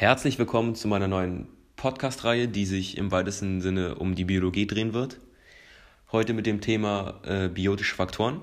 Herzlich willkommen zu meiner neuen Podcast-Reihe, die sich im weitesten Sinne um die Biologie drehen wird. Heute mit dem Thema äh, biotische Faktoren.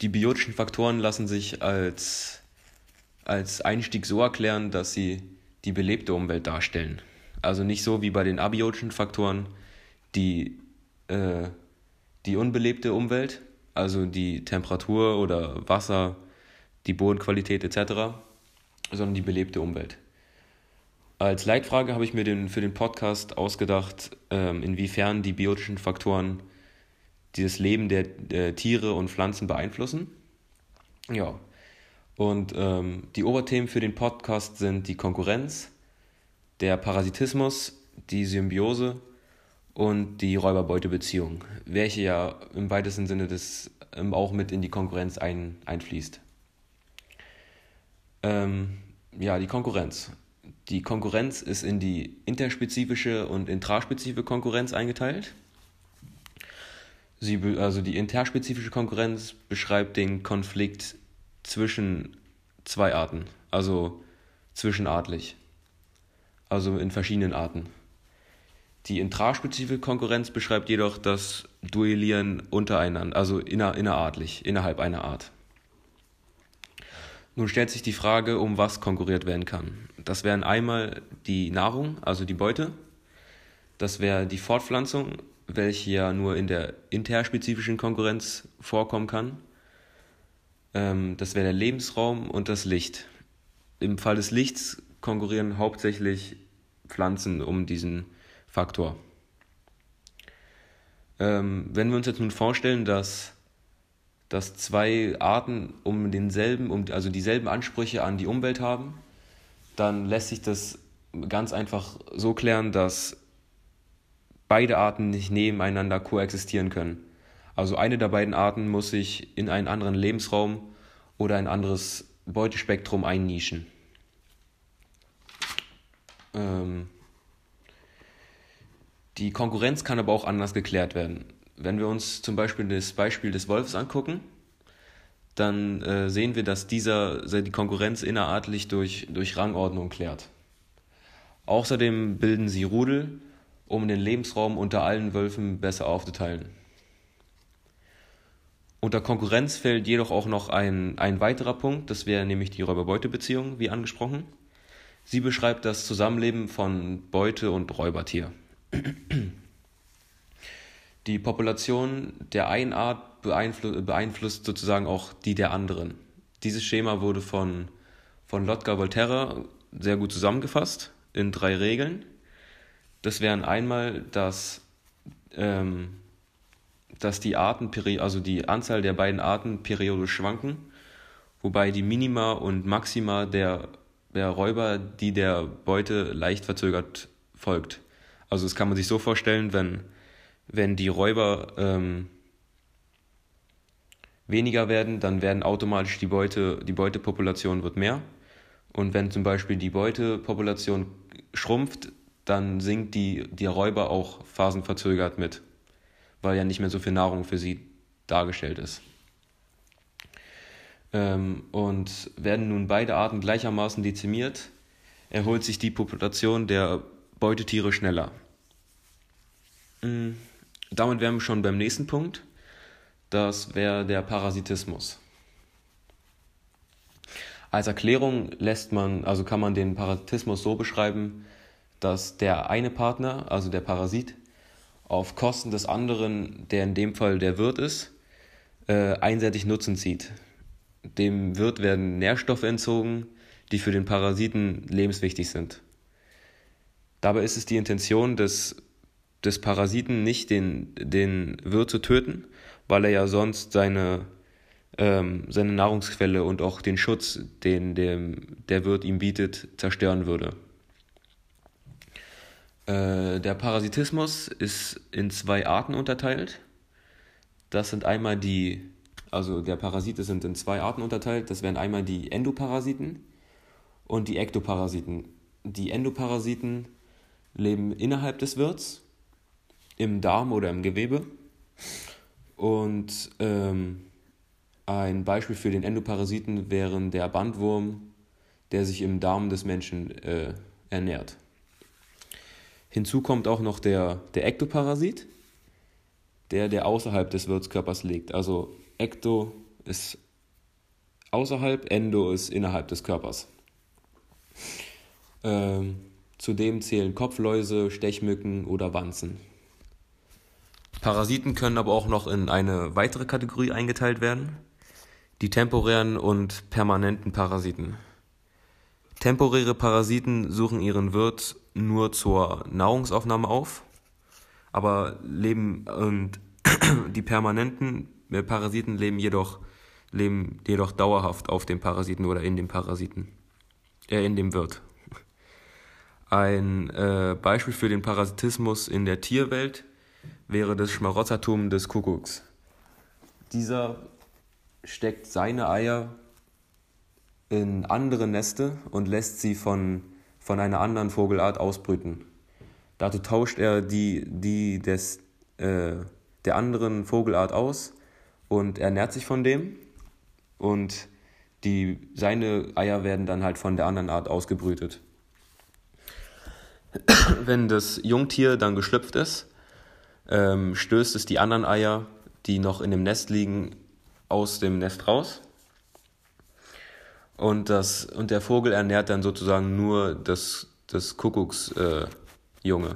Die biotischen Faktoren lassen sich als, als Einstieg so erklären, dass sie die belebte Umwelt darstellen. Also nicht so wie bei den abiotischen Faktoren, die, äh, die unbelebte Umwelt, also die Temperatur oder Wasser, die Bodenqualität etc sondern die belebte Umwelt. Als Leitfrage habe ich mir den, für den Podcast ausgedacht, ähm, inwiefern die biotischen Faktoren dieses Leben der, der Tiere und Pflanzen beeinflussen. Ja, und ähm, die Oberthemen für den Podcast sind die Konkurrenz, der Parasitismus, die Symbiose und die Räuber-Beute-Beziehung, welche ja im weitesten Sinne des, ähm, auch mit in die Konkurrenz ein, einfließt. Ähm, ja, die Konkurrenz. Die Konkurrenz ist in die interspezifische und intraspezifische Konkurrenz eingeteilt. Sie, also die interspezifische Konkurrenz beschreibt den Konflikt zwischen zwei Arten, also zwischenartlich, also in verschiedenen Arten. Die intraspezifische Konkurrenz beschreibt jedoch das Duellieren untereinander, also inner, innerartlich, innerhalb einer Art. Nun stellt sich die Frage, um was konkurriert werden kann. Das wären einmal die Nahrung, also die Beute. Das wäre die Fortpflanzung, welche ja nur in der interspezifischen Konkurrenz vorkommen kann. Ähm, das wäre der Lebensraum und das Licht. Im Fall des Lichts konkurrieren hauptsächlich Pflanzen um diesen Faktor. Ähm, wenn wir uns jetzt nun vorstellen, dass dass zwei Arten um denselben, um, also dieselben Ansprüche an die Umwelt haben, dann lässt sich das ganz einfach so klären, dass beide Arten nicht nebeneinander koexistieren können. Also eine der beiden Arten muss sich in einen anderen Lebensraum oder ein anderes Beutespektrum einnischen. Ähm die Konkurrenz kann aber auch anders geklärt werden wenn wir uns zum Beispiel das Beispiel des Wolfs angucken, dann äh, sehen wir, dass dieser die Konkurrenz innerartlich durch, durch Rangordnung klärt. Außerdem bilden sie Rudel, um den Lebensraum unter allen Wölfen besser aufzuteilen. Unter Konkurrenz fällt jedoch auch noch ein, ein weiterer Punkt, das wäre nämlich die Räuber-Beute-Beziehung, wie angesprochen. Sie beschreibt das Zusammenleben von Beute und Räubertier. Die Population der einen Art beeinflu beeinflusst sozusagen auch die der anderen. Dieses Schema wurde von, von Lotka Volterra sehr gut zusammengefasst in drei Regeln. Das wären einmal, dass, ähm, dass die Arten, also die Anzahl der beiden Arten periodisch schwanken, wobei die Minima und Maxima der, der Räuber die der Beute leicht verzögert folgt. Also das kann man sich so vorstellen, wenn wenn die Räuber ähm, weniger werden, dann werden automatisch die Beute, die Beutepopulation wird mehr. Und wenn zum Beispiel die Beutepopulation schrumpft, dann sinkt die, die Räuber auch phasenverzögert mit, weil ja nicht mehr so viel Nahrung für sie dargestellt ist. Ähm, und werden nun beide Arten gleichermaßen dezimiert, erholt sich die Population der Beutetiere schneller. Mhm damit wären wir schon beim nächsten Punkt. Das wäre der Parasitismus. Als Erklärung lässt man, also kann man den Parasitismus so beschreiben, dass der eine Partner, also der Parasit, auf Kosten des anderen, der in dem Fall der Wirt ist, äh, einseitig Nutzen zieht. Dem Wirt werden Nährstoffe entzogen, die für den Parasiten lebenswichtig sind. Dabei ist es die Intention des des Parasiten nicht den, den Wirt zu töten, weil er ja sonst seine, ähm, seine Nahrungsquelle und auch den Schutz, den dem, der Wirt ihm bietet, zerstören würde. Äh, der Parasitismus ist in zwei Arten unterteilt. Das sind einmal die, also der Parasite sind in zwei Arten unterteilt. Das wären einmal die Endoparasiten und die Ektoparasiten. Die Endoparasiten leben innerhalb des Wirts im Darm oder im Gewebe. Und ähm, ein Beispiel für den Endoparasiten wären der Bandwurm, der sich im Darm des Menschen äh, ernährt. Hinzu kommt auch noch der, der Ektoparasit, der, der außerhalb des Wirtskörpers liegt. Also Ekto ist außerhalb, Endo ist innerhalb des Körpers. Ähm, zudem zählen Kopfläuse, Stechmücken oder Wanzen. Parasiten können aber auch noch in eine weitere Kategorie eingeteilt werden, die temporären und permanenten Parasiten. Temporäre Parasiten suchen ihren Wirt nur zur Nahrungsaufnahme auf, aber leben und die permanenten Parasiten leben jedoch leben jedoch dauerhaft auf dem Parasiten oder in dem Parasiten, äh, in dem Wirt. Ein äh, Beispiel für den Parasitismus in der Tierwelt wäre das Schmarotzertum des Kuckucks. Dieser steckt seine Eier in andere Neste und lässt sie von, von einer anderen Vogelart ausbrüten. Dazu tauscht er die, die des, äh, der anderen Vogelart aus und ernährt sich von dem. Und die, seine Eier werden dann halt von der anderen Art ausgebrütet. Wenn das Jungtier dann geschlüpft ist, ähm, stößt es die anderen Eier, die noch in dem Nest liegen, aus dem Nest raus. Und, das, und der Vogel ernährt dann sozusagen nur das, das Kuckucksjunge. Äh,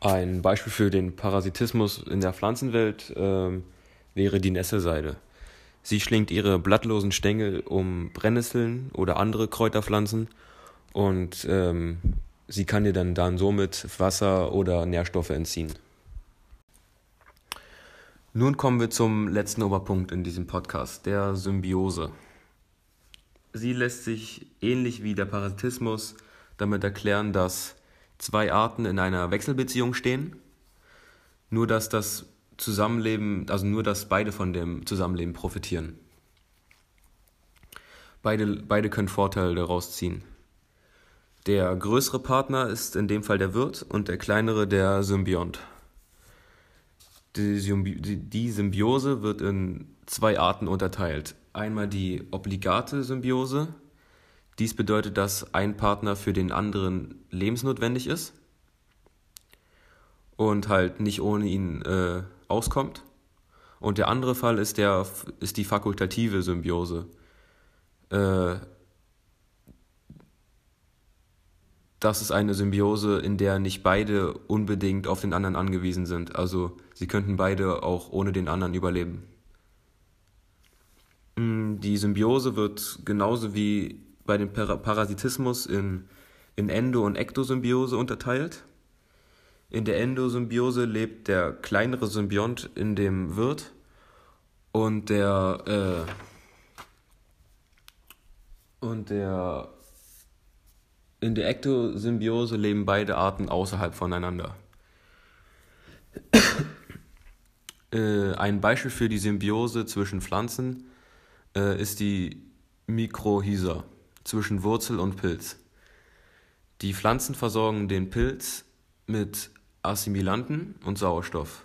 Ein Beispiel für den Parasitismus in der Pflanzenwelt äh, wäre die Nesselseide. Sie schlingt ihre blattlosen Stängel um Brennnesseln oder andere Kräuterpflanzen und ähm, sie kann dir dann, dann somit Wasser oder Nährstoffe entziehen. Nun kommen wir zum letzten Oberpunkt in diesem Podcast, der Symbiose. Sie lässt sich ähnlich wie der Parasitismus damit erklären, dass zwei Arten in einer Wechselbeziehung stehen, nur dass das Zusammenleben, also nur dass beide von dem Zusammenleben profitieren. Beide, beide können Vorteile daraus ziehen. Der größere Partner ist in dem Fall der Wirt und der kleinere der Symbiont. Die, Symbi die Symbiose wird in zwei Arten unterteilt. Einmal die obligate Symbiose, dies bedeutet, dass ein Partner für den anderen lebensnotwendig ist und halt nicht ohne ihn äh, auskommt. Und der andere Fall ist, der, ist die fakultative Symbiose. Äh, das ist eine Symbiose, in der nicht beide unbedingt auf den anderen angewiesen sind. Also sie könnten beide auch ohne den anderen überleben. Mm, die Symbiose wird genauso wie bei dem Parasitismus in, in Endo- und Ektosymbiose unterteilt. In der Endosymbiose lebt der kleinere Symbiont in dem Wirt und der äh, und der in der Ektosymbiose leben beide Arten außerhalb voneinander. äh, ein Beispiel für die Symbiose zwischen Pflanzen äh, ist die Mikrohysa zwischen Wurzel und Pilz. Die Pflanzen versorgen den Pilz mit Assimilanten und Sauerstoff.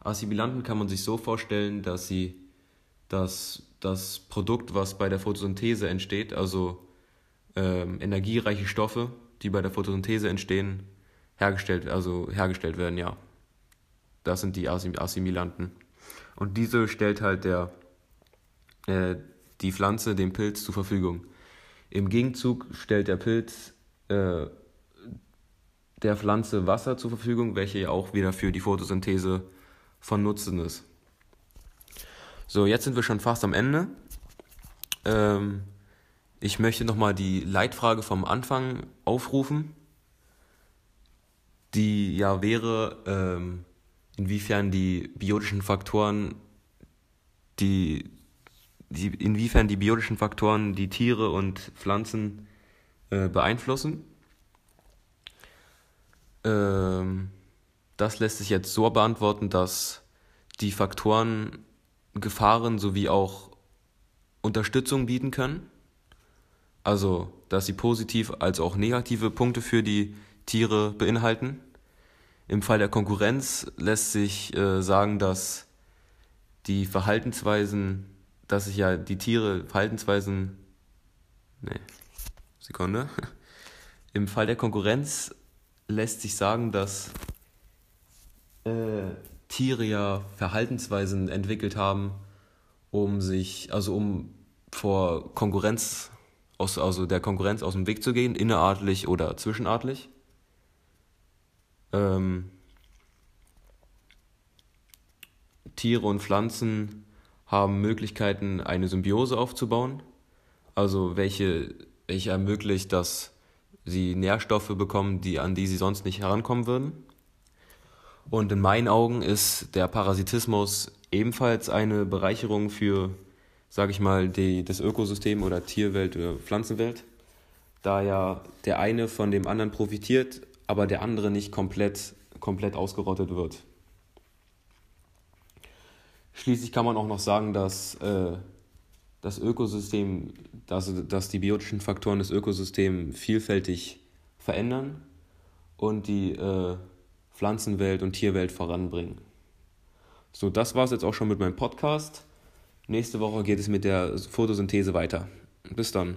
Assimilanten kann man sich so vorstellen, dass sie das, das Produkt, was bei der Photosynthese entsteht, also ähm, energiereiche Stoffe, die bei der Photosynthese entstehen, hergestellt, also hergestellt werden, ja. Das sind die Assimilanten. Und diese stellt halt der, äh, die Pflanze dem Pilz zur Verfügung. Im Gegenzug stellt der Pilz äh, der Pflanze Wasser zur Verfügung, welche ja auch wieder für die Photosynthese von Nutzen ist. So, jetzt sind wir schon fast am Ende. Ähm, ich möchte nochmal die Leitfrage vom Anfang aufrufen, die ja wäre, ähm, inwiefern die biotischen Faktoren die die, inwiefern die biotischen Faktoren die Tiere und Pflanzen äh, beeinflussen. Ähm, das lässt sich jetzt so beantworten, dass die Faktoren Gefahren sowie auch Unterstützung bieten können. Also, dass sie positiv als auch negative Punkte für die Tiere beinhalten. Im Fall der Konkurrenz lässt sich äh, sagen, dass die Verhaltensweisen dass sich ja die Tiere Verhaltensweisen. Nee, Sekunde. Im Fall der Konkurrenz lässt sich sagen, dass äh, Tiere ja Verhaltensweisen entwickelt haben, um sich, also um vor Konkurrenz, aus, also der Konkurrenz aus dem Weg zu gehen, innerartlich oder zwischenartlich. Ähm, Tiere und Pflanzen haben Möglichkeiten, eine Symbiose aufzubauen, also welche, welche ermöglicht, dass sie Nährstoffe bekommen, die, an die sie sonst nicht herankommen würden. Und in meinen Augen ist der Parasitismus ebenfalls eine Bereicherung für, sage ich mal, die, das Ökosystem oder Tierwelt oder Pflanzenwelt, da ja der eine von dem anderen profitiert, aber der andere nicht komplett, komplett ausgerottet wird. Schließlich kann man auch noch sagen, dass äh, das Ökosystem, dass, dass die biotischen Faktoren das Ökosystem vielfältig verändern und die äh, Pflanzenwelt und Tierwelt voranbringen. So, das war es jetzt auch schon mit meinem Podcast. Nächste Woche geht es mit der Photosynthese weiter. Bis dann.